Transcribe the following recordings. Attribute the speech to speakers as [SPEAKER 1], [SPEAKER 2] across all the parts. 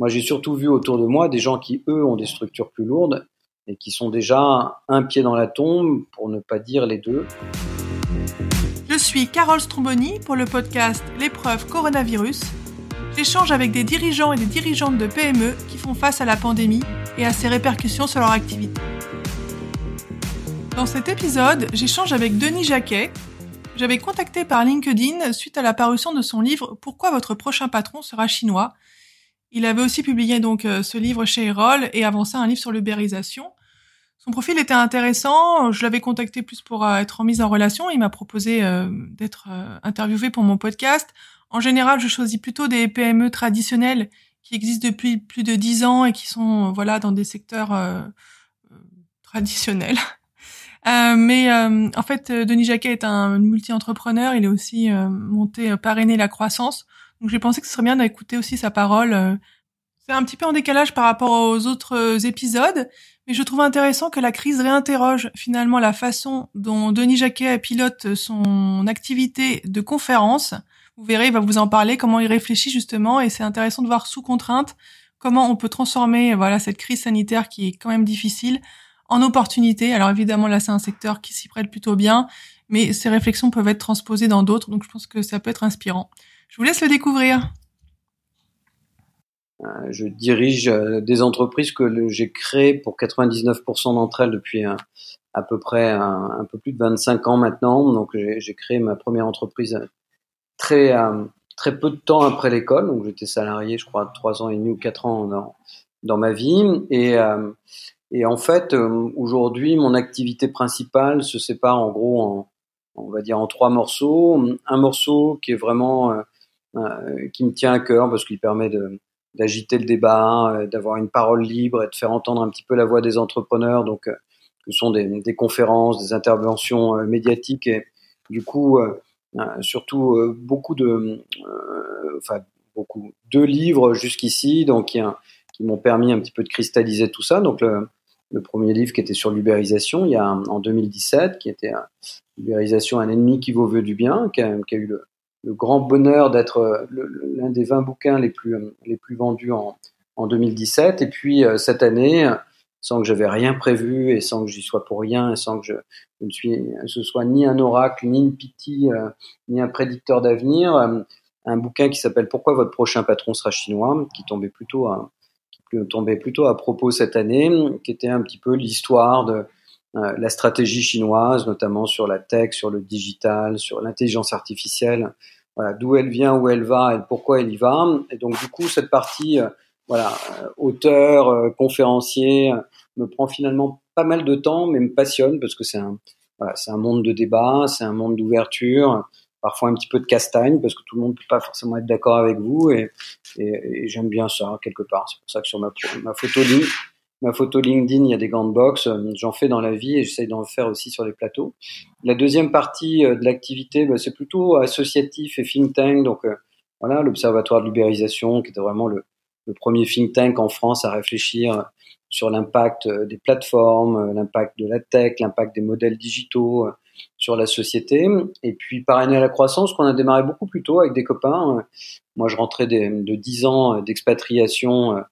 [SPEAKER 1] Moi, j'ai surtout vu autour de moi des gens qui, eux, ont des structures plus lourdes et qui sont déjà un pied dans la tombe, pour ne pas dire les deux.
[SPEAKER 2] Je suis Carole Stromboni pour le podcast L'épreuve coronavirus. J'échange avec des dirigeants et des dirigeantes de PME qui font face à la pandémie et à ses répercussions sur leur activité. Dans cet épisode, j'échange avec Denis Jacquet. J'avais contacté par LinkedIn suite à la parution de son livre Pourquoi votre prochain patron sera chinois? Il avait aussi publié donc euh, ce livre chez Erol et avancé un livre sur l'ubérisation. Son profil était intéressant. Je l'avais contacté plus pour euh, être en mise en relation. Il m'a proposé euh, d'être interviewé pour mon podcast. En général, je choisis plutôt des PME traditionnelles qui existent depuis plus de dix ans et qui sont voilà dans des secteurs traditionnels. mais en fait, Denis Jacquet est un multi-entrepreneur. Il est aussi monté parrainer la croissance. Donc j'ai pensé que ce serait bien d'écouter aussi sa parole. Euh. C'est un petit peu en décalage par rapport aux autres euh, épisodes, mais je trouve intéressant que la crise réinterroge finalement la façon dont Denis Jacquet pilote son activité de conférence. Vous verrez, il va vous en parler, comment il réfléchit justement, et c'est intéressant de voir sous contrainte comment on peut transformer voilà cette crise sanitaire qui est quand même difficile en opportunité. Alors évidemment là c'est un secteur qui s'y prête plutôt bien, mais ces réflexions peuvent être transposées dans d'autres, donc je pense que ça peut être inspirant. Je vous laisse le découvrir.
[SPEAKER 1] Euh, je dirige euh, des entreprises que j'ai créées pour 99% d'entre elles depuis euh, à peu près un, peu plus de 25 ans maintenant. Donc j'ai créé ma première entreprise très très peu de temps après l'école. Donc j'étais salarié, je crois, trois ans et demi ou quatre ans dans, ma vie. Et, en fait, aujourd'hui, mon activité principale se sépare en gros on va dire en trois morceaux. Un morceau qui est vraiment qui me tient à cœur parce qu'il permet d'agiter le débat, euh, d'avoir une parole libre et de faire entendre un petit peu la voix des entrepreneurs. Donc, euh, ce sont des, conférences, des interventions médiatiques et du coup, surtout beaucoup de, enfin beaucoup de livres jusqu'ici, donc qui, qui m'ont permis un petit peu de cristalliser tout ça. Donc le, premier livre qui était sur l'ubérisation, il y a en 2017, qui était l'ubérisation un ennemi qui vaut veut du bien, qui a eu le, le grand bonheur d'être euh, l'un des 20 bouquins les plus, euh, les plus vendus en, en 2017. Et puis euh, cette année, sans que j'avais rien prévu et sans que j'y sois pour rien et sans que je, ne suis, ce soit ni un oracle, ni une pitié, ni un prédicteur d'avenir, un bouquin qui s'appelle Pourquoi votre prochain patron sera chinois, qui tombait plutôt à, qui tombait plutôt à propos cette année, qui était un petit peu l'histoire de la stratégie chinoise, notamment sur la tech, sur le digital, sur l'intelligence artificielle, voilà, d'où elle vient, où elle va et pourquoi elle y va. Et donc du coup, cette partie, euh, voilà, euh, auteur, euh, conférencier, me prend finalement pas mal de temps, mais me passionne parce que c'est un, voilà, c'est un monde de débat, c'est un monde d'ouverture, parfois un petit peu de castagne parce que tout le monde peut pas forcément être d'accord avec vous et, et, j'aime bien ça quelque part. C'est pour ça que sur ma, ma photo ma photo LinkedIn, il y a des grandes box. Euh, j'en fais dans la vie et j'essaye d'en faire aussi sur les plateaux. La deuxième partie euh, de l'activité, bah, c'est plutôt associatif et think tank. Donc euh, voilà, l'Observatoire de l'ubérisation, qui était vraiment le, premier think tank en France à réfléchir sur l'impact des plateformes, l'impact de la tech, l'impact des modèles digitaux sur la société. Et puis parrainer à la croissance, qu'on a démarré beaucoup plus tôt avec des copains. Moi, je rentrais de 10 ans d'expatriation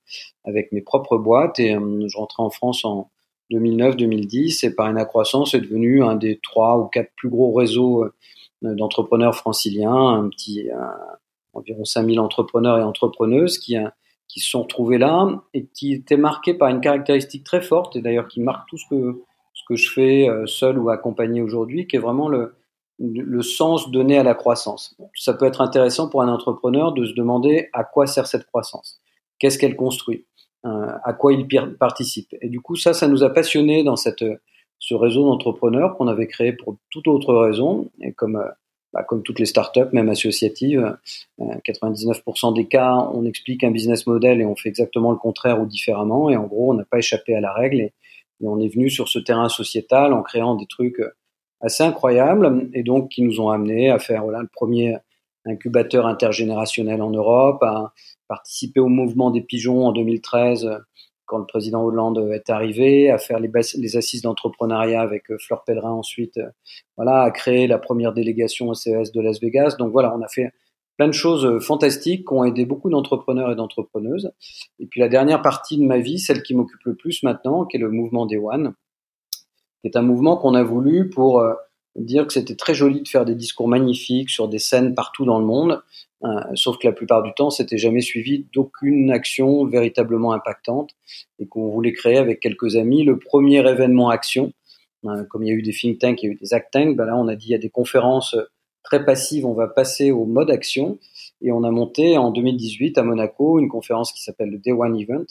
[SPEAKER 1] avec mes propres boîtes et euh, je rentrais en France en 2009-2010 et Parina Croissance est devenu un des trois ou quatre plus gros réseaux euh, d'entrepreneurs franciliens, un petit environ 5000 entrepreneurs et entrepreneuses qui, qui se sont retrouvés là et qui étaient marqués par une caractéristique très forte et d'ailleurs qui marque tout ce que, ce que je fais euh, seul ou accompagné aujourd'hui, qui est vraiment le, sens donné à la croissance. Ça peut être intéressant pour un entrepreneur de se demander à quoi sert cette croissance, qu'est-ce qu'elle construit, euh, à quoi il participe? Et du coup, ça, ça nous a passionnés dans ce réseau d'entrepreneurs qu'on avait créé pour toute autre raison. Et comme, euh, bah, toutes les startups, même associatives, 99% euh, des cas, on explique un business model et on fait exactement le contraire ou différemment. Et en gros, on n'a pas échappé à la règle on est venu sur ce terrain sociétal en créant des trucs assez incroyables et donc qui nous ont amené à faire voilà, le premier incubateur intergénérationnel en Europe, à participer au mouvement des pigeons en 2013 quand le président Hollande est arrivé, à faire les, assises d'entrepreneuriat avec euh, Fleur Pellerin ensuite, euh, voilà, à créer la première délégation CES de Las Vegas. Donc voilà, on a fait plein de choses fantastiques qui ont aidé beaucoup d'entrepreneurs et d'entrepreneuses. Et puis la dernière partie de ma vie, celle qui m'occupe le plus maintenant, qui est le mouvement des One, qui est un mouvement qu'on a voulu pour euh, dire que c'était très joli de faire des discours magnifiques sur des scènes partout dans le monde, euh, sauf que la plupart du temps, c'était jamais suivi d'aucune action véritablement impactante, et qu'on voulait créer avec quelques amis le premier événement action. Euh, comme il y a eu des think tanks, il y a eu des act tanks, ben là on a dit il y a des conférences très passives, on va passer au mode action, et on a monté en 2018 à Monaco une conférence qui s'appelle le Day One Event,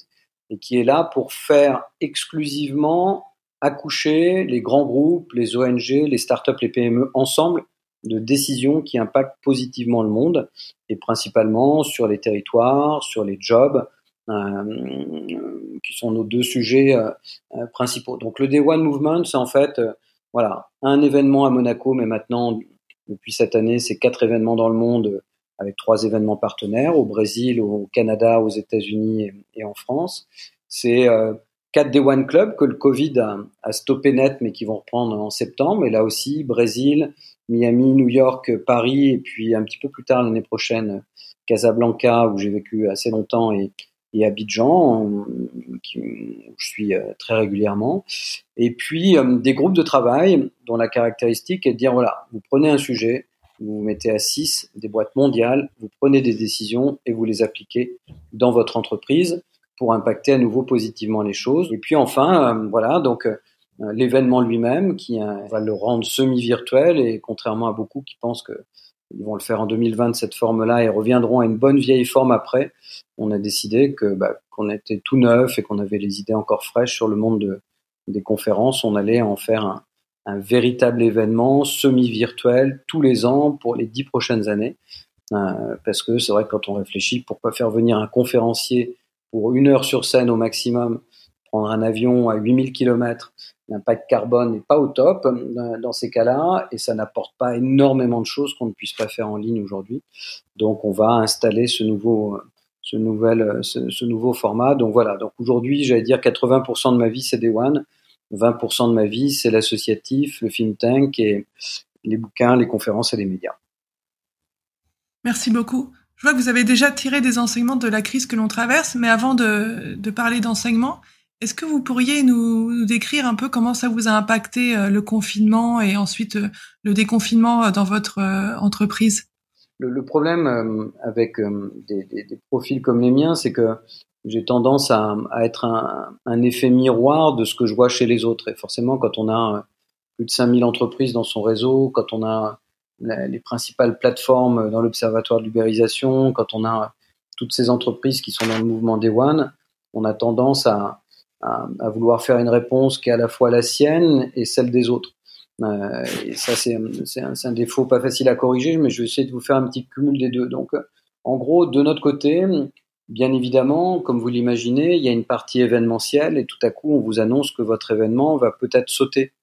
[SPEAKER 1] et qui est là pour faire exclusivement accoucher les grands groupes, les ONG, les startups, les PME ensemble de décisions qui impactent positivement le monde et principalement sur les territoires, sur les jobs, euh, qui sont nos deux sujets euh, euh, principaux. Donc le Day One Movement, c'est en fait voilà un événement à Monaco, mais maintenant depuis cette année, c'est quatre événements dans le monde avec trois événements partenaires au Brésil, au Canada, aux États-Unis et, en France. C'est quatre Day One Club que le Covid a, stoppé net, mais qui vont reprendre en septembre. Et là aussi, Brésil, Miami, New York, Paris, et puis un petit peu plus tard l'année prochaine, Casablanca, où j'ai vécu assez longtemps, et, et Abidjan, où je suis euh, très régulièrement. Et puis euh, des groupes de travail dont la caractéristique est de dire, voilà, vous prenez un sujet, vous vous mettez à 6, des boîtes mondiales, vous prenez des décisions et vous les appliquez dans votre entreprise pour impacter à nouveau positivement les choses. Et puis enfin, euh, voilà, donc euh, l'événement lui-même qui euh, va le rendre semi-virtuel et contrairement à beaucoup qui pensent que ils vont le faire en 2020 de cette forme-là et reviendront à une bonne vieille forme après. On a décidé que bah, qu'on était tout neuf et qu'on avait les idées encore fraîches sur le monde de, des conférences. On allait en faire un, un véritable événement semi-virtuel tous les ans pour les dix prochaines années. Euh, parce que c'est vrai que quand on réfléchit, pourquoi faire venir un conférencier pour une heure sur scène au maximum, prendre un avion à 8000 km, l'impact carbone n'est pas au top euh, dans ces cas-là et ça n'apporte pas énormément de choses qu'on ne puisse pas faire en ligne aujourd'hui. Donc on va installer ce nouveau ce nouvel ce, nouveau format. Donc voilà. Donc aujourd'hui, j'allais dire 80% de ma vie c'est Day One, 20% de ma vie c'est l'associatif, le think tank et les bouquins, les conférences et les médias.
[SPEAKER 2] Merci beaucoup. Je vois que vous avez déjà tiré des enseignements de la crise que l'on traverse, mais avant de, de parler d'enseignement, est-ce que vous pourriez nous, décrire un peu comment ça vous a impacté euh, le confinement et ensuite euh, le déconfinement euh, dans votre entreprise?
[SPEAKER 1] Le, problème avec des, profils comme les miens, c'est que j'ai tendance à, être un, un, effet miroir de ce que je vois chez les autres. Et forcément, quand on a plus de 5000 entreprises dans son réseau, quand on a les principales plateformes dans l'observatoire de l'ubérisation, quand on a toutes ces entreprises qui sont dans le mouvement des One, on a tendance à, à, vouloir faire une réponse qui est à la fois la sienne et celle des autres. Euh, ça, c'est un, un, défaut pas facile à corriger, mais je vais essayer de vous faire un petit cumul des deux. Donc, en gros, de notre côté, bien évidemment, comme vous l'imaginez, il y a une partie événementielle et tout à coup, on vous annonce que votre événement va peut-être sauter,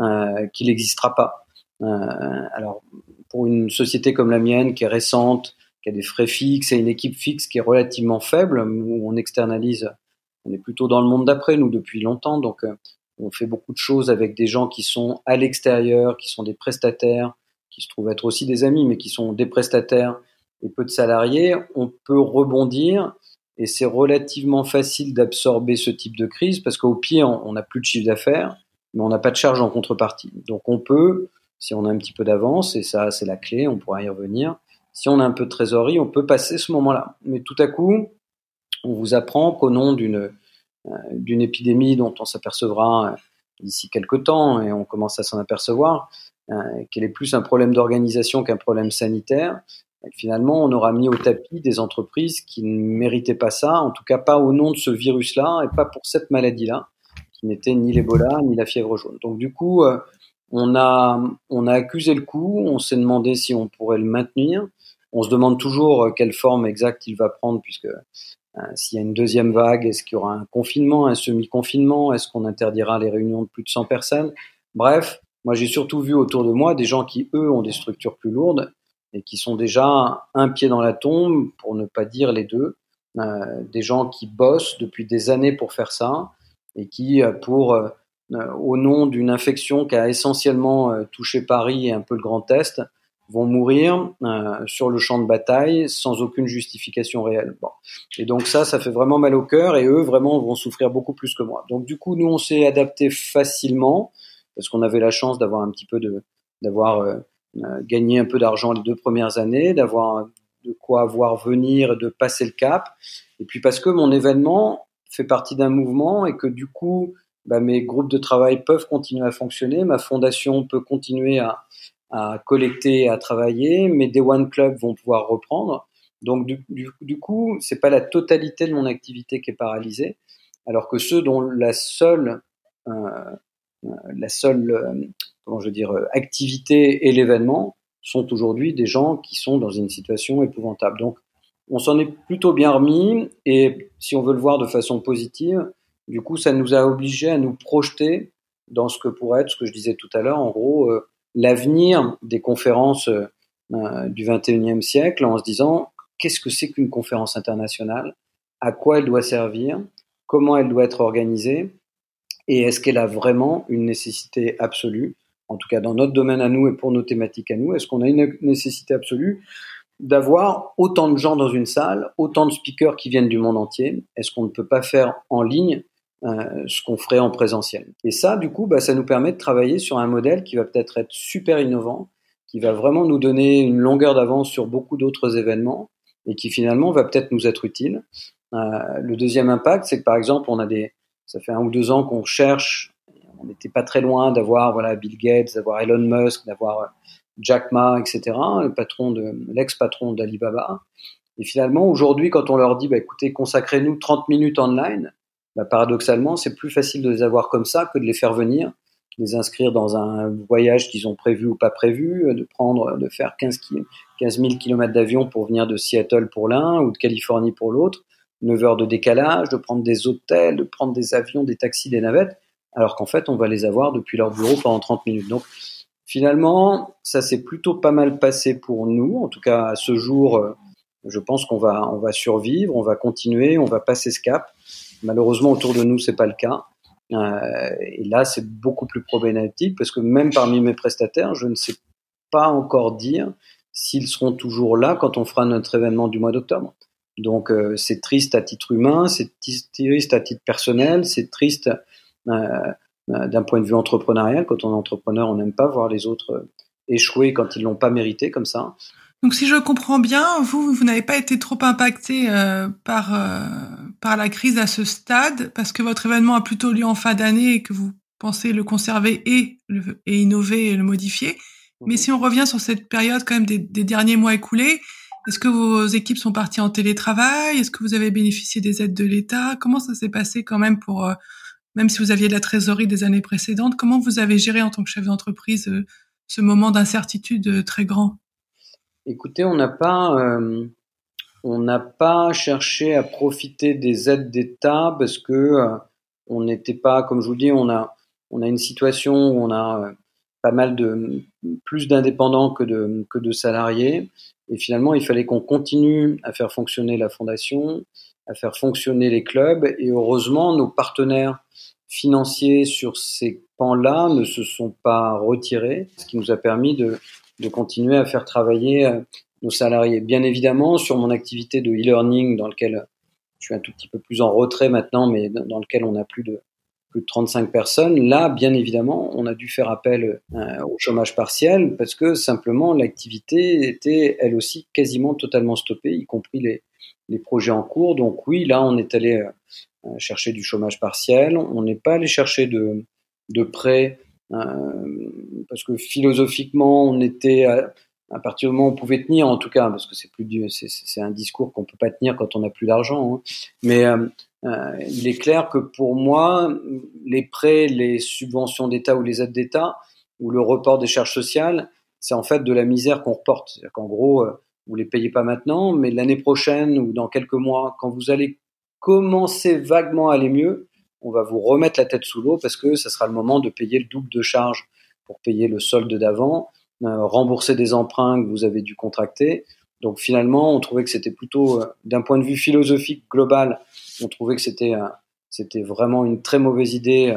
[SPEAKER 1] euh, qu'il n'existera pas. Euh, alors, pour une société comme la mienne, qui est récente, qui a des frais fixes et une équipe fixe qui est relativement faible, où on externalise, on est plutôt dans le monde d'après, nous, depuis longtemps, donc euh, on fait beaucoup de choses avec des gens qui sont à l'extérieur, qui sont des prestataires, qui se trouvent être aussi des amis, mais qui sont des prestataires et peu de salariés, on peut rebondir et c'est relativement facile d'absorber ce type de crise parce qu'au pire, on n'a plus de chiffre d'affaires, mais on n'a pas de charge en contrepartie. Donc on peut si on a un petit peu d'avance, et ça c'est la clé, on pourra y revenir, si on a un peu de trésorerie, on peut passer ce moment-là. Mais tout à coup, on vous apprend qu'au nom d'une euh, d'une épidémie dont on s'apercevra euh, d'ici quelques temps, et on commence à s'en apercevoir, euh, qu'elle est plus un problème d'organisation qu'un problème sanitaire, finalement, on aura mis au tapis des entreprises qui ne méritaient pas ça, en tout cas pas au nom de ce virus-là, et pas pour cette maladie-là, qui n'était ni l'Ebola, ni la fièvre jaune. Donc du coup, on a, on a accusé le coup, on s'est demandé si on pourrait le maintenir. On se demande toujours quelle forme exacte il va prendre, puisque s'il y a une deuxième vague, est-ce qu'il y aura un confinement, un semi-confinement, est-ce qu'on interdira les réunions de plus de 100 personnes? Bref, moi j'ai surtout vu autour de moi des gens qui, eux, ont des structures plus lourdes et qui sont déjà un pied dans la tombe, pour ne pas dire les deux. Euh, des gens qui bossent depuis des années pour faire ça et qui, pour euh, au nom d'une infection qui a essentiellement euh, touché Paris et un peu le Grand Est, vont mourir euh, sur le champ de bataille sans aucune justification réelle. Bon. Et donc ça, ça fait vraiment mal au cœur et eux vraiment vont souffrir beaucoup plus que moi. Donc du coup, nous on s'est adapté facilement parce qu'on avait la chance d'avoir un petit peu de d'avoir euh, euh, gagné un peu d'argent les deux premières années, d'avoir de quoi voir venir de passer le cap. Et puis parce que mon événement fait partie d'un mouvement et que du coup, bah, mes groupes de travail peuvent continuer à fonctionner, ma fondation peut continuer à, à collecter, à travailler, mes Day One Club vont pouvoir reprendre. Donc du, du, du coup, c'est pas la totalité de mon activité qui est paralysée, alors que ceux dont la seule, euh, euh la seule, euh, comment je veux dire, activité et l'événement sont aujourd'hui des gens qui sont dans une situation épouvantable. Donc on s'en est plutôt bien remis et si on veut le voir de façon positive, du coup, ça nous a obligés à nous projeter dans ce que pourrait être ce que je disais tout à l'heure, en gros, l'avenir des conférences euh, du 21e siècle en se disant qu'est-ce que c'est qu'une conférence internationale, à quoi elle doit servir, comment elle doit être organisée, et est-ce qu'elle a vraiment une nécessité absolue, en tout cas dans notre domaine à nous et pour nos thématiques à nous, est-ce qu'on a une nécessité absolue d'avoir autant de gens dans une salle, autant de speakers qui viennent du monde entier? Est-ce qu'on ne peut pas faire en ligne euh, ce qu'on ferait en présentiel. Et ça, du coup, bah, ça nous permet de travailler sur un modèle qui va peut-être être super innovant, qui va vraiment nous donner une longueur d'avance sur beaucoup d'autres événements et qui finalement va peut-être nous être utile. Euh, le deuxième impact, c'est que par exemple, on a des, ça fait un ou deux ans qu'on cherche, on n'était pas très loin d'avoir voilà Bill Gates, d'avoir Elon Musk, d'avoir Jack Ma, etc., le patron de l'ex-patron d'Alibaba. Et finalement, aujourd'hui, quand on leur dit, bah, écoutez, consacrez-nous 30 minutes online, bah, paradoxalement, c'est plus facile de les avoir comme ça que de les faire venir, les inscrire dans un voyage qu'ils ont prévu ou pas prévu, de prendre, de faire 15, 15 000 km d'avion pour venir de Seattle pour l'un ou de Californie pour l'autre, 9 heures de décalage, de prendre des hôtels, de prendre des avions, des taxis, des navettes, alors qu'en fait, on va les avoir depuis leur bureau pendant 30 minutes. Donc, finalement, ça s'est plutôt pas mal passé pour nous. En tout cas, à ce jour, euh, je pense qu'on va, on va survivre, on va continuer, on va passer ce cap. Malheureusement, autour de nous, c'est pas le cas. Euh, et là, c'est beaucoup plus problématique parce que même parmi mes prestataires, je ne sais pas encore dire s'ils seront toujours là quand on fera notre événement du mois d'octobre. Donc, euh, c'est triste à titre humain, c'est triste à titre personnel, c'est triste euh, d'un point de vue entrepreneurial. Quand on est entrepreneur, on n'aime pas voir les autres échouer quand ils l'ont pas mérité comme ça.
[SPEAKER 2] Donc si je comprends bien, vous, vous n'avez pas été trop impacté par, par la crise à ce stade, parce que votre événement a plutôt lieu en fin d'année et que vous pensez le conserver et, le, et innover et le modifier. Mais mhm. si on revient sur cette période quand même des, des derniers mois écoulés, est-ce que vos équipes sont parties en télétravail? Est-ce que vous avez bénéficié des aides de l'État? Comment ça s'est passé quand même pour, euh, même si vous aviez de la trésorerie des années précédentes, comment vous avez géré en tant que chef d'entreprise euh, ce moment d'incertitude très grand?
[SPEAKER 1] Écoutez, on n'a pas, euh, on n'a pas cherché à profiter des aides d'État parce que euh, on n'était pas, comme je vous dis, on a, on a une situation où on a euh, pas mal de plus d'indépendants que de que de salariés. Et finalement il fallait qu'on continue à faire fonctionner la fondation, à faire fonctionner les clubs. Et heureusement nos partenaires financiers sur ces pans-là ne se sont pas retirés, ce qui nous a permis de de continuer à faire travailler euh, nos salariés. Bien évidemment, sur mon activité de e-learning, dans lequel je suis un tout petit peu plus en retrait maintenant, mais dans lequel on a plus de plus de 35 personnes, là, bien évidemment, on a dû faire appel euh, au chômage partiel parce que simplement l'activité était elle aussi quasiment totalement stoppée, y compris les, les projets en cours. Donc oui, là, on est allé euh, chercher du chômage partiel. On n'est pas allé chercher de, de prêts euh, parce que philosophiquement, on était à, à, partir du moment où on pouvait tenir, en tout cas, parce que c'est plus c'est un discours qu'on peut pas tenir quand on n'a plus d'argent. Hein. Mais euh, euh, il est clair que pour moi, les prêts, les subventions d'État ou les aides d'État ou le report des charges sociales, c'est en fait de la misère qu'on reporte. C'est-à-dire qu'en gros, euh, vous les payez pas maintenant, mais l'année prochaine ou dans quelques mois, quand vous allez commencer vaguement à aller mieux, on va vous remettre la tête sous l'eau parce que ça sera le moment de payer le double de charges pour payer le solde d'avant, rembourser des emprunts que vous avez dû contracter. Donc finalement, on trouvait que c'était plutôt, euh, d'un point de vue philosophique global, on trouvait que c'était c'était vraiment une très mauvaise idée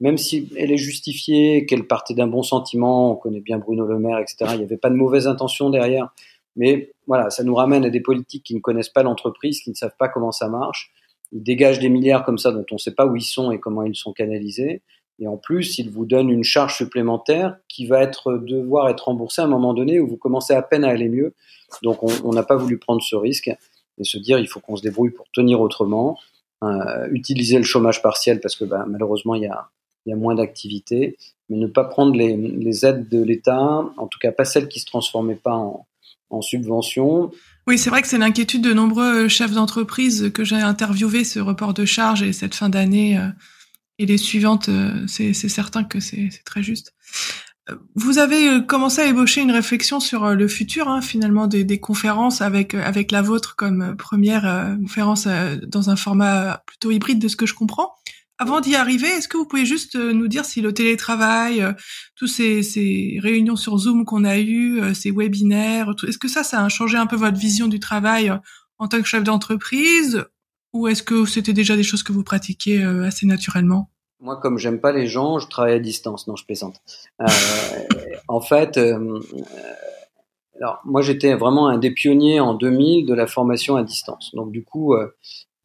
[SPEAKER 1] même si elle est justifiée, qu'elle partait d'un bon sentiment, on connaît bien Bruno Le Maire, etc. Il n'y avait pas de mauvaise intention derrière. Mais voilà, ça nous ramène à des politiques qui ne connaissent pas l'entreprise, qui ne savent pas comment ça marche. Ils dégagent des milliards comme ça dont on ne sait pas où ils sont et comment ils sont canalisés. Et en plus, ils vous donnent une charge supplémentaire qui va être devoir être remboursée à un moment donné où vous commencez à peine à aller mieux. Donc, on n'a pas voulu prendre ce risque et se dire il faut qu'on se débrouille pour tenir autrement, euh, utiliser le chômage partiel parce que bah, malheureusement il y a, moins d'activité, mais ne pas prendre les, aides de l'État, en tout cas pas celles qui se transformaient pas en, en subvention.
[SPEAKER 2] Oui, c'est vrai que c'est l'inquiétude de nombreux chefs d'entreprise que j'ai interviewé ce report de charge et cette fin d'année euh, et les suivantes, euh, c'est certain que c'est très juste. Vous avez euh, commencé à ébaucher une réflexion sur euh, le futur, hein, finalement, des, des, conférences avec euh, avec la vôtre comme première conférence dans un format plutôt hybride de ce que je comprends. Avant d'y arriver, est-ce que vous pouvez juste nous dire si le télétravail, tous ces, ces, réunions sur Zoom qu'on a eues, ces webinaires, est-ce que ça, ça a changé un peu votre vision du travail en tant que chef d'entreprise, ou est-ce que c'était déjà des choses que vous pratiquiez assez naturellement?
[SPEAKER 1] Moi, comme j'aime pas les gens, je travaille à distance. Non, je plaisante. Euh, en fait, euh, alors moi, j'étais vraiment un des pionniers en 2000 de la formation à distance. Donc, du coup, euh,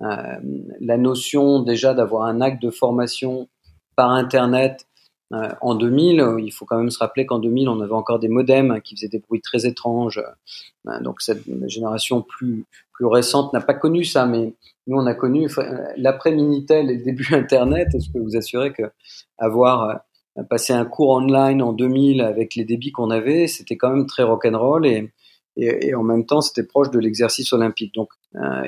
[SPEAKER 1] euh la notion déjà d'avoir un acte de formation par Internet euh, en 2000, il faut quand même se rappeler qu'en 2000, on avait encore des modems qui faisaient des bruits très étranges. Euh, donc cette génération plus plus récente n'a pas connu ça, mais nous on a connu l'après Minitel et le début Internet. Je peux vous assurer que avoir euh, passé un cours online en 2000 avec les débits qu'on avait, c'était quand même très rock'n'roll et, et, et en même temps c'était proche de l'exercice olympique. Donc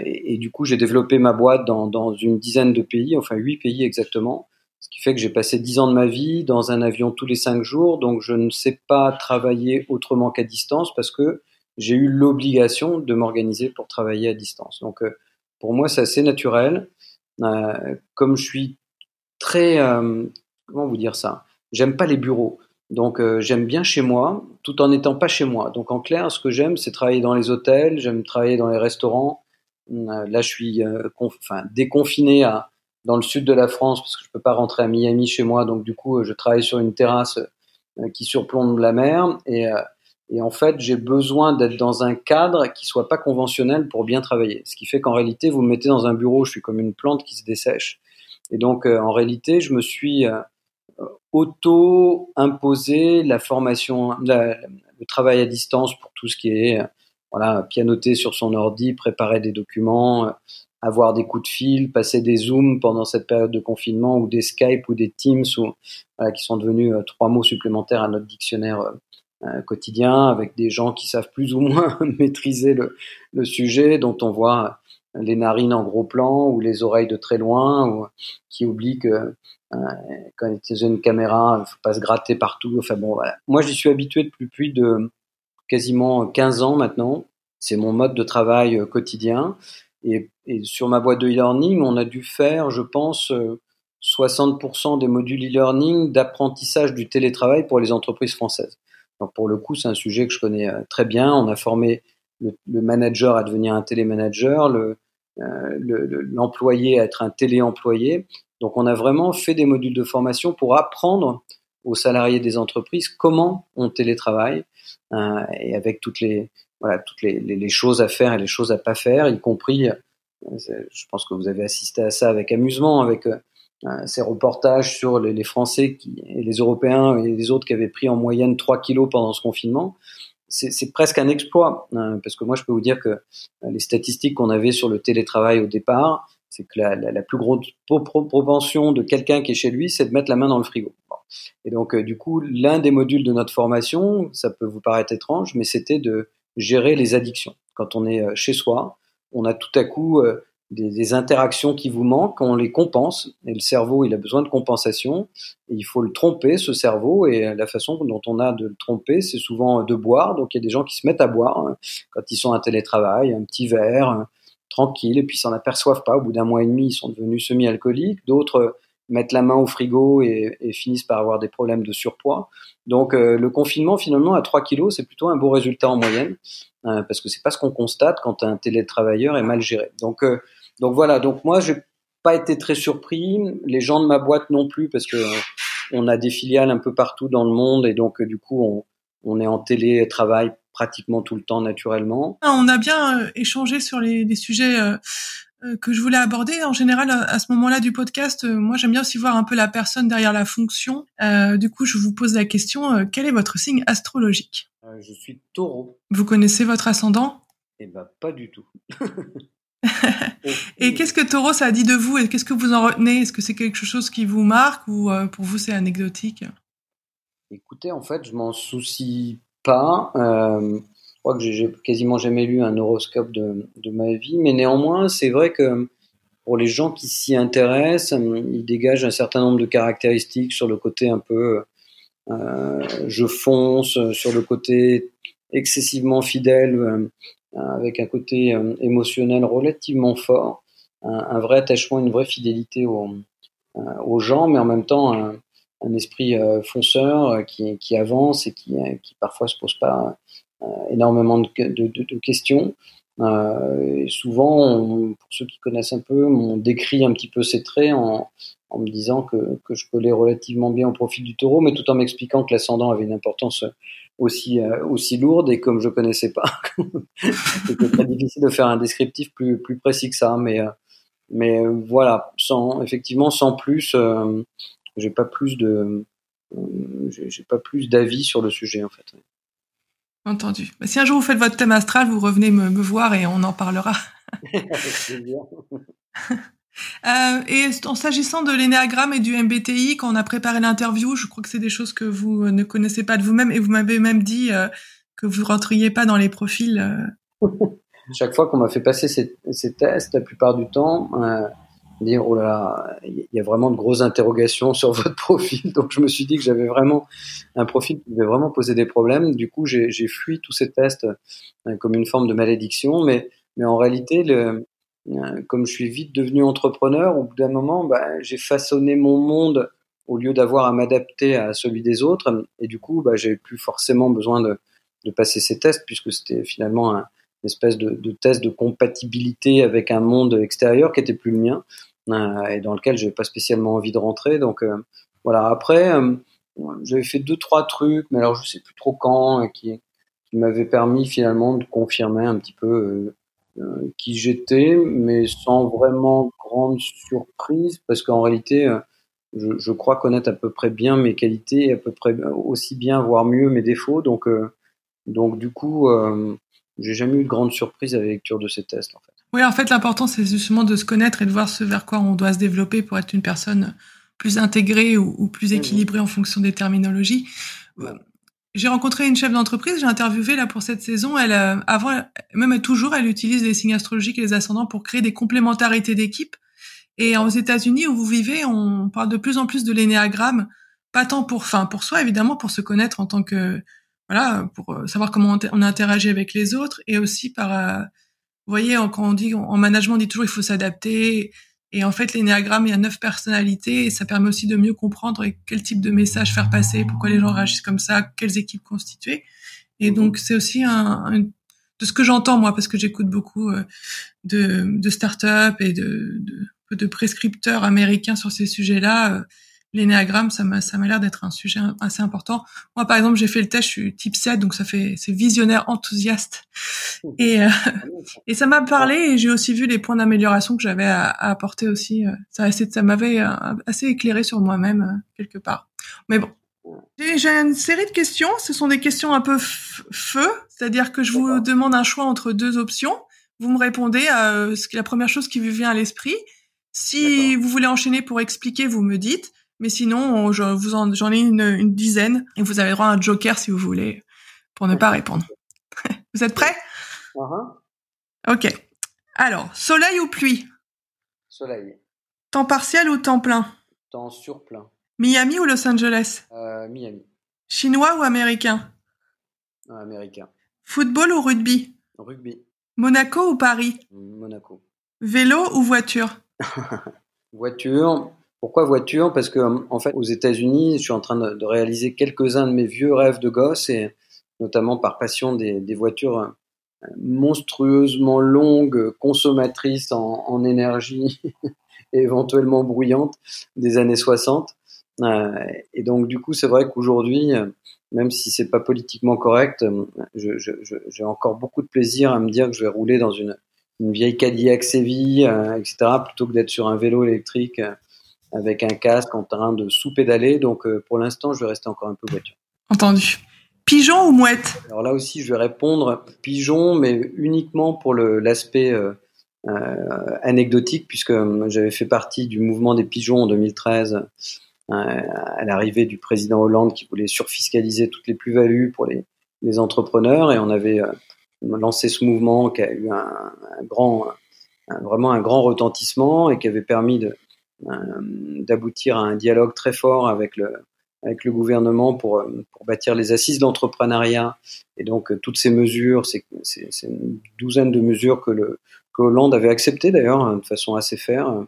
[SPEAKER 1] et, et, du coup j'ai développé ma boîte dans, dans une dizaine de pays, enfin huit pays exactement ce qui fait que j'ai passé dix ans de ma vie dans un avion tous les cinq jours, donc je ne sais pas travailler autrement qu'à distance parce que j'ai eu l'obligation de m'organiser pour travailler à distance. Donc euh, pour moi, c'est assez naturel. Euh, comme je suis très, euh, comment vous dire ça? J'aime pas les bureaux. Donc euh, j'aime bien chez moi, tout en n'étant pas chez moi. Donc en clair, ce que j'aime, c'est travailler dans les hôtels, j'aime travailler dans les restaurants. là, je suis enfin, déconfiné à, dans le sud de la France parce que je peux pas rentrer à Miami chez moi. Donc du coup, je travaille sur une terrasse euh, qui surplombe la mer et, euh, et en fait, j'ai besoin d'être dans un cadre qui soit pas conventionnel pour bien travailler. Ce qui fait qu'en réalité, vous me mettez dans un bureau, je suis comme une plante qui se dessèche. Et donc, euh, en réalité, je me suis auto-imposé la formation, le travail à distance pour tout ce qui est voilà, pianoter sur son ordi, préparer des documents, avoir des coups de fil, passer des zooms pendant cette période de confinement ou des Skype ou des Teams qui sont devenus euh, trois mots supplémentaires à notre dictionnaire euh, euh, quotidien avec des gens qui savent plus ou moins maîtriser le, sujet, dont on voit les narines en gros plan ou les oreilles de très loin, ou qui oublient que quand il y a une caméra, il faut pas se gratter partout. Enfin bon. Moi, j'y suis habitué depuis plus de quasiment 15 ans maintenant. C'est mon mode de travail quotidien. Et, sur ma boîte de e-learning, on a dû faire, je pense, 60% euh, des modules e-learning d'apprentissage du télétravail pour les entreprises françaises. Donc pour le coup, c'est un sujet que je connais euh, très bien. On a formé le, le manager à devenir un télémanager, le, euh, l'employé à être un téléemployé. Donc on a vraiment fait des modules de formation pour apprendre aux salariés des entreprises comment on télétravaille et avec toutes les voilà toutes les, choses à faire et les choses à pas faire, y compris, euh, je pense que vous avez assisté à ça avec amusement, avec euh, euh, ces reportages sur les, Français et les Européens et les autres qui avaient pris en moyenne 3 kilos pendant ce confinement. C'est presque un exploit, hein, parce que moi je peux vous dire que les statistiques qu'on avait sur le télétravail au départ, c'est que la, plus grosse propension de quelqu'un qui est chez lui, c'est de mettre la main dans le frigo. Et donc, du coup, l'un des modules de notre formation, ça peut vous paraître étrange, mais c'était de gérer les addictions. Quand on est euh, chez soi, on a tout à coup euh, des, interactions qui vous manquent, on les compense, et le cerveau, il a besoin de compensation, et il faut le tromper, ce cerveau, et la façon dont on a de le tromper, c'est souvent de boire, donc il y a des gens qui se mettent à boire hein, quand ils sont à télétravail, un petit verre, hein, tranquille, et puis s'en aperçoivent pas, au bout d'un mois et demi, ils sont devenus semi-alcooliques, d'autres mettent la main au frigo et, et, finissent par avoir des problèmes de surpoids. Donc euh, le confinement finalement à 3 kilos, c'est plutôt un beau résultat en moyenne euh, parce que c'est pas ce qu'on constate quand un télétravailleur est mal géré. Donc euh, donc voilà, donc moi j'ai pas été très surpris. Les gens de ma boîte non plus, parce que on a des filiales un peu partout dans le monde et donc du coup on, on est en télétravail pratiquement tout le temps naturellement.
[SPEAKER 2] Ah, on a bien euh, échangé sur les, les sujets euh, euh, que je voulais aborder. En général, à ce moment-là du podcast, moi j'aime bien aussi voir un peu la personne derrière la fonction. du coup, je vous pose la question quel est votre signe astrologique?
[SPEAKER 1] Je suis Taureau.
[SPEAKER 2] Vous connaissez votre ascendant?
[SPEAKER 1] Eh ben, pas du tout.
[SPEAKER 2] et qu'est-ce que Taureau ça a dit de vous? Et qu'est-ce que vous en retenez? Est-ce que c'est quelque chose qui vous marque ou pour vous c'est anecdotique?
[SPEAKER 1] Écoutez, en fait, je m'en soucie pas. Crois que j'ai quasiment jamais lu un horoscope de, de ma vie, mais néanmoins, c'est vrai que pour les gens qui s'y intéressent, il dégage un certain nombre de caractéristiques sur le côté un peu euh, je fonce, sur le côté excessivement fidèle, euh, avec un côté euh, émotionnel relativement fort, un, vrai attachement, une vraie fidélité euh, aux gens, mais en même temps un, un esprit fonceur qui, qui, avance et qui, qui parfois se pose pas énormément de, de, de, de questions. Euh, et souvent, pour ceux qui connaissent un peu, on décrit un petit peu ces traits en, en me disant que, que, je collais relativement bien au profil du taureau, mais tout en m'expliquant que l'ascendant avait une importance aussi, euh, aussi lourde et comme je connaissais pas, c'était très difficile de faire un descriptif plus, plus précis que ça. Mais, mais voilà, sans, effectivement, sans plus, euh, j'ai pas plus de euh, j'ai pas plus d'avis sur le sujet en fait.
[SPEAKER 2] Entendu. Bah, si un jour vous faites votre thème astral, vous revenez me, me voir et on en parlera. euh, et en s'agissant de l'énéagramme et du MBTI, quand on a préparé l'interview, je crois que c'est des choses que vous ne connaissez pas de vous-même et vous m'avez même dit euh, que vous rentriez pas dans les profils. Euh...
[SPEAKER 1] Chaque fois qu'on m'a fait passer ces, ces, tests, la plupart du temps, euh, dire oh là là, il y a vraiment de grosses interrogations sur votre profil. Donc je me suis dit que j'avais vraiment un profil qui devait vraiment poser des problèmes. Du coup, j'ai fui tous ces tests euh, comme une forme de malédiction. Mais, mais en réalité, euh, comme je suis vite devenu entrepreneur, au bout d'un moment, bah, j'ai façonné mon monde au lieu d'avoir à m'adapter à celui des autres. Et du coup, bah, j'ai plus forcément besoin de, passer ces tests puisque c'était finalement un, espèce de, de, test de compatibilité avec un monde extérieur qui était plus le mien euh, et dans lequel j'avais pas spécialement envie de rentrer. Donc euh, voilà. Après, euh, j'avais fait deux trois trucs, mais alors je sais plus trop quand, qui, qui m'avaient permis finalement de confirmer un petit peu qui j'étais, mais sans vraiment grande surprise, parce qu'en réalité, je, je, crois connaître à peu près bien mes qualités, à peu près aussi bien, voire mieux mes défauts. Donc, donc du coup, j'ai jamais eu de grande surprise à la lecture de ces tests. En fait.
[SPEAKER 2] Oui, en fait, l'important, c'est justement de se connaître et de voir ce vers quoi on doit se développer pour être une personne plus intégrée ou, ou plus mmh. équilibrée en fonction des terminologies. J'ai rencontré une chef d'entreprise, j'ai interviewé là pour cette saison. Elle, euh, avant, même toujours, elle utilise les signes astrologiques et les ascendants pour créer des complémentarités d'équipe. Et aux États-Unis, où vous vivez, on parle de plus en plus de l'énéagramme, pas tant pour, enfin, pour soi évidemment, pour se connaître en tant que, voilà, pour euh, savoir comment on interagit avec les autres, et aussi par euh, vous voyez, quand on dit en management, on dit toujours il faut s'adapter. Et en fait, l'énéagramme, il y a neuf personnalités et ça permet aussi de mieux comprendre quel type de message faire passer, pourquoi les gens réagissent comme ça, quelles équipes constituer. Et donc, c'est aussi un, un, de ce que j'entends moi, parce que j'écoute beaucoup euh, de, de start-up et de, de, de prescripteurs américains sur ces sujets-là. L'énéagramme, ça m'a, ça m'a l'air d'être un sujet assez important. Moi, par exemple, j'ai fait le test, je suis type 7, donc ça fait, c'est visionnaire enthousiaste. Et, euh, et ça m'a parlé et j'ai aussi vu les points d'amélioration que j'avais à, à, apporter aussi. Euh, ça, ça m'avait euh, assez éclairé sur moi-même, quelque part. Mais bon. J'ai une série de questions. Ce sont des questions un peu feu, c'est-à-dire que je vous demande un choix entre deux options. Vous me répondez à ce la première chose qui vous vient à l'esprit. Si vous voulez enchaîner pour expliquer, vous me dites. Mais sinon, je vous en, j'en ai une, une, dizaine et vous avez droit à un joker si vous voulez pour ne pas répondre. vous êtes prêts?
[SPEAKER 1] Uh -huh.
[SPEAKER 2] Ok. Alors, soleil ou pluie?
[SPEAKER 1] Soleil.
[SPEAKER 2] Temps partiel ou temps plein?
[SPEAKER 1] Temps surplein.
[SPEAKER 2] Miami ou Los Angeles?
[SPEAKER 1] Euh, Miami.
[SPEAKER 2] Chinois ou américain?
[SPEAKER 1] Euh, Américain.
[SPEAKER 2] Football ou rugby?
[SPEAKER 1] Rugby.
[SPEAKER 2] Monaco ou Paris?
[SPEAKER 1] Monaco.
[SPEAKER 2] Vélo ou voiture?
[SPEAKER 1] Voiture. Pourquoi voiture Parce que en fait, aux États-Unis, je suis en train de, réaliser quelques-uns de mes vieux rêves de gosse et notamment par passion des, des voitures euh, monstrueusement longues, consommatrices en, en énergie éventuellement bruyante des années 60. et donc du coup, c'est vrai qu'aujourd'hui, même si c'est pas politiquement correct, j'ai encore beaucoup de plaisir à me dire que je vais rouler dans une, une vieille Cadillac Séville, etc., plutôt que d'être sur un vélo électrique avec un casque en train de sous-pédaler. Donc pour l'instant, je vais rester encore un peu voiture.
[SPEAKER 2] Entendu. Pigeon ou mouette?
[SPEAKER 1] Alors là aussi, je vais répondre pigeon, mais uniquement pour l'aspect euh, euh, anecdotique, puisque euh, j'avais fait partie du mouvement des pigeons en 2013, à l'arrivée du président Hollande qui voulait surfiscaliser toutes les plus-values pour les, les, entrepreneurs, et on avait lancé ce mouvement qui a eu un, grand, vraiment un grand retentissement et qui avait permis d'aboutir à un dialogue très fort avec le, avec le gouvernement pour, euh, pour bâtir les assises d'entrepreneuriat. Et donc, euh, toutes ces mesures, c'est une douzaine de mesures que, le, que Hollande avait acceptées d'ailleurs, hein, de façon assez faire. Euh,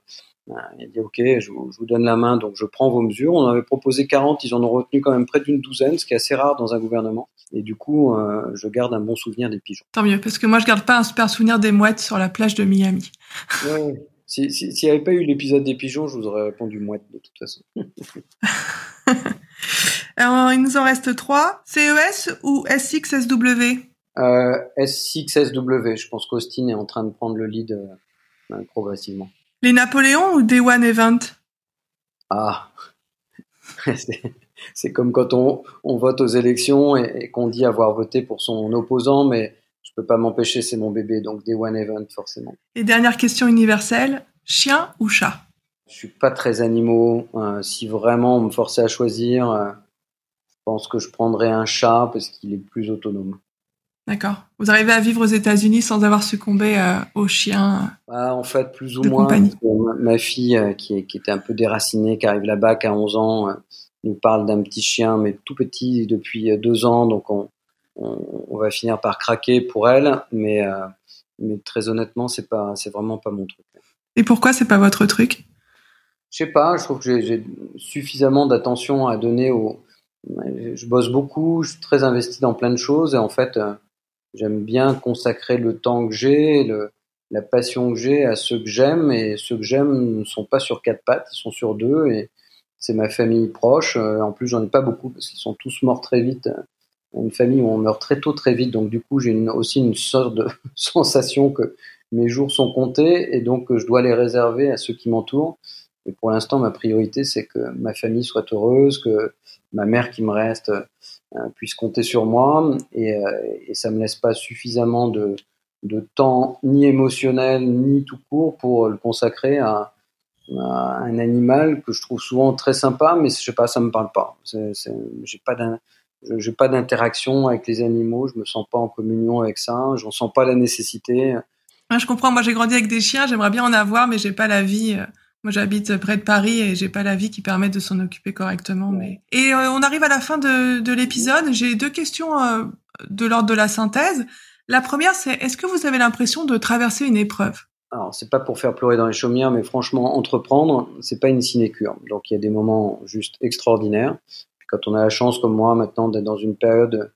[SPEAKER 1] il a dit OK, je vous, je vous, donne la main, donc je prends vos mesures. On avait proposé 40, ils en ont retenu quand même près d'une douzaine, ce qui est assez rare dans un gouvernement. Et du coup, je garde un bon souvenir des pigeons.
[SPEAKER 2] Tant mieux, parce que moi, je garde pas un super souvenir des mouettes sur la plage de Miami.
[SPEAKER 1] Ouais. S'il si, n'y avait pas eu l'épisode des pigeons, je vous aurais répondu mouette de toute façon.
[SPEAKER 2] Alors, il nous en reste trois. CES ou SXSW
[SPEAKER 1] euh, SXSW. Je pense qu'Austin est en train de prendre le lead euh, progressivement.
[SPEAKER 2] Les Napoléons ou Day One Event?
[SPEAKER 1] Ah, c'est comme quand on, on, vote aux élections et, qu'on dit avoir voté pour son opposant, mais peux pas m'empêcher, c'est mon bébé, donc Day One Event forcément.
[SPEAKER 2] Et dernière question universelle, chien ou chat?
[SPEAKER 1] Je suis pas très animaux. Euh, si vraiment on me forçait à choisir, euh, je pense que je prendrais un chat parce qu'il est plus autonome.
[SPEAKER 2] D'accord. Vous arrivez à vivre aux États-Unis sans avoir succombé euh, aux chiens
[SPEAKER 1] bah, En fait, plus ou moins. Ma, fille, qui, qui, était un peu déracinée, qui arrive là-bas, qui a 11 ans, nous parle d'un petit chien, mais tout petit depuis deux ans. Donc, on, on, va finir par craquer pour elle, mais, euh, mais très honnêtement, c'est pas, c'est vraiment pas mon truc.
[SPEAKER 2] Et pourquoi c'est pas votre truc?
[SPEAKER 1] Je sais pas. Je trouve que j'ai suffisamment d'attention à donner au. Je bosse beaucoup, je suis très investi dans plein de choses et en fait, euh, j'aime bien consacrer le temps que j'ai, le, la passion que j'ai à ceux que j'aime et ceux que j'aime ne sont pas sur quatre pattes, ils sont sur deux et c'est ma famille proche. Euh, en plus, j'en ai pas beaucoup parce qu'ils sont tous morts très vite une famille où on meurt très tôt, très vite. Donc du coup, j'ai aussi une sorte de sensation que mes jours sont comptés et donc que je dois les réserver à ceux qui m'entourent. Et pour l'instant, ma priorité, c'est que ma famille soit heureuse, que ma mère qui me reste euh, puisse compter sur moi. Et, euh, et, ça me laisse pas suffisamment de, temps, ni émotionnel, ni tout court, pour le consacrer à, à, un animal que je trouve souvent très sympa, mais je sais pas, ça me parle pas. J'ai pas d'un je n'ai pas d'interaction avec les animaux, je me sens pas en communion avec ça, je sens pas la nécessité.
[SPEAKER 2] je comprends. Moi, j'ai grandi avec des chiens, j'aimerais bien en avoir, mais j'ai pas la vie. Euh, moi, j'habite près de Paris et j'ai pas la vie qui permet de s'en occuper correctement. Mais et euh, on arrive à la fin de, de l'épisode. J'ai deux questions euh, de l'ordre de la synthèse. La première, c'est est-ce que vous avez l'impression de traverser une épreuve?
[SPEAKER 1] Alors, c'est pas pour faire pleurer dans les chaumières, mais franchement, entreprendre, c'est pas une sinécure. Donc, il y a des moments juste extraordinaires quand on a la chance, comme moi, maintenant, d'être dans une période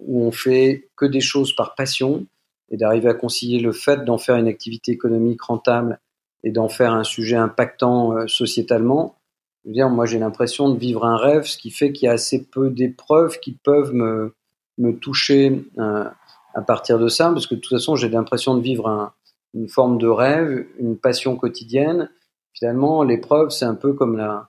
[SPEAKER 1] où on fait que des choses par passion et d'arriver à concilier le fait d'en faire une activité économique rentable et d'en faire un sujet impactant euh, sociétalement, je veux dire, moi j'ai l'impression de vivre un rêve, ce qui fait qu'il y a assez peu d'épreuves qui peuvent me, me toucher euh, à partir de ça, parce que de toute façon j'ai l'impression de vivre un, une forme de rêve, une passion quotidienne. Finalement, l'épreuve, c'est un peu comme la,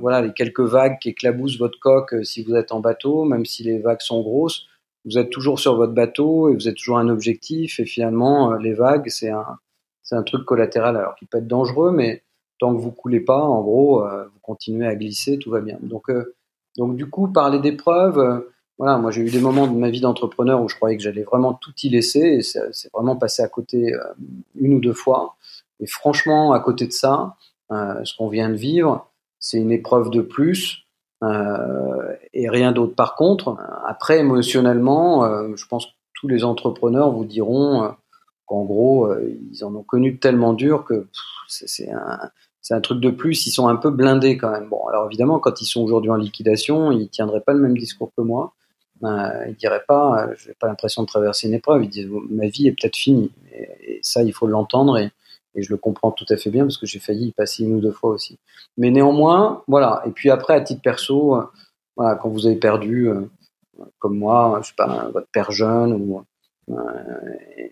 [SPEAKER 1] voilà, les quelques vagues qui éclaboussent votre coque euh, si vous êtes en bateau, même si les vagues sont grosses, vous êtes toujours sur votre bateau et vous êtes toujours un objectif. Et finalement, euh, les vagues, c'est un, c'est un truc collatéral, alors qui peut être dangereux, mais tant que vous coulez pas, en gros, vous continuez à glisser, tout va bien. Donc, donc du coup, parler d'épreuves, voilà, moi j'ai eu des moments de ma vie d'entrepreneur où je croyais que j'allais vraiment tout y laisser, et c'est vraiment passé à côté une ou deux fois. Et franchement, à côté de ça, ce qu'on vient de vivre, c'est une épreuve de plus euh, et rien d'autre. Par contre, après émotionnellement, euh, je pense que tous les entrepreneurs vous diront euh, qu'en gros, ils en ont connu tellement dur que c'est un, truc de plus. Ils sont un peu blindés quand même. Bon, alors évidemment, quand ils sont aujourd'hui en liquidation, ils tiendraient pas le même discours que moi. Ils diraient pas, je n'ai pas l'impression de traverser une épreuve. Ils disent, ma vie est peut-être finie. Et, ça, il faut l'entendre et je le comprends tout à fait bien parce que j'ai failli y passer une ou deux fois aussi. Mais néanmoins, voilà. Et puis après, à titre perso, voilà, quand vous avez perdu, comme moi, je sais pas, votre père jeune ou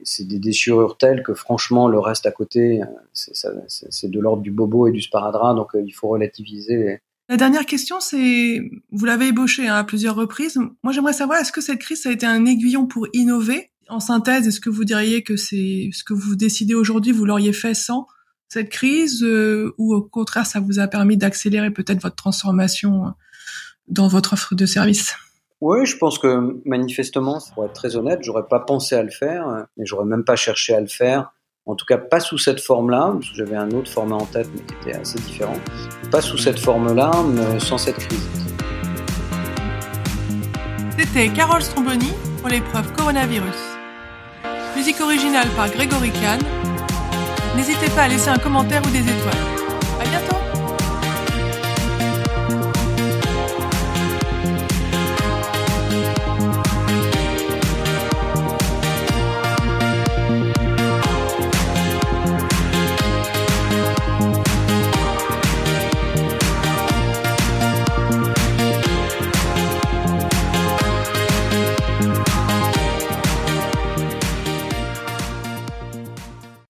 [SPEAKER 1] c'est des déchirures telles que franchement le reste à côté c'est de l'ordre du bobo et du sparadrap donc il faut relativiser
[SPEAKER 2] la dernière question, c'est, vous l'avez ébauché hein, à plusieurs reprises. Moi, j'aimerais savoir, est-ce que cette crise ça a été un aiguillon pour innover En synthèse, est-ce que vous diriez que c'est ce que vous décidez aujourd'hui, vous l'auriez fait sans cette crise, euh, ou au contraire, ça vous a permis d'accélérer peut-être votre transformation euh, dans votre offre de service?
[SPEAKER 1] Oui, je pense que manifestement, pour être très honnête, j'aurais pas pensé à le faire, et j'aurais même pas cherché à le faire en tout cas pas sous cette forme-là, parce que j'avais un autre format en tête mais qui était assez différent, pas sous cette forme-là, mais sans cette crise.
[SPEAKER 2] C'était Carole Stromboni pour l'épreuve coronavirus. Musique originale par Grégory Kahn. N'hésitez pas à laisser un commentaire ou des étoiles.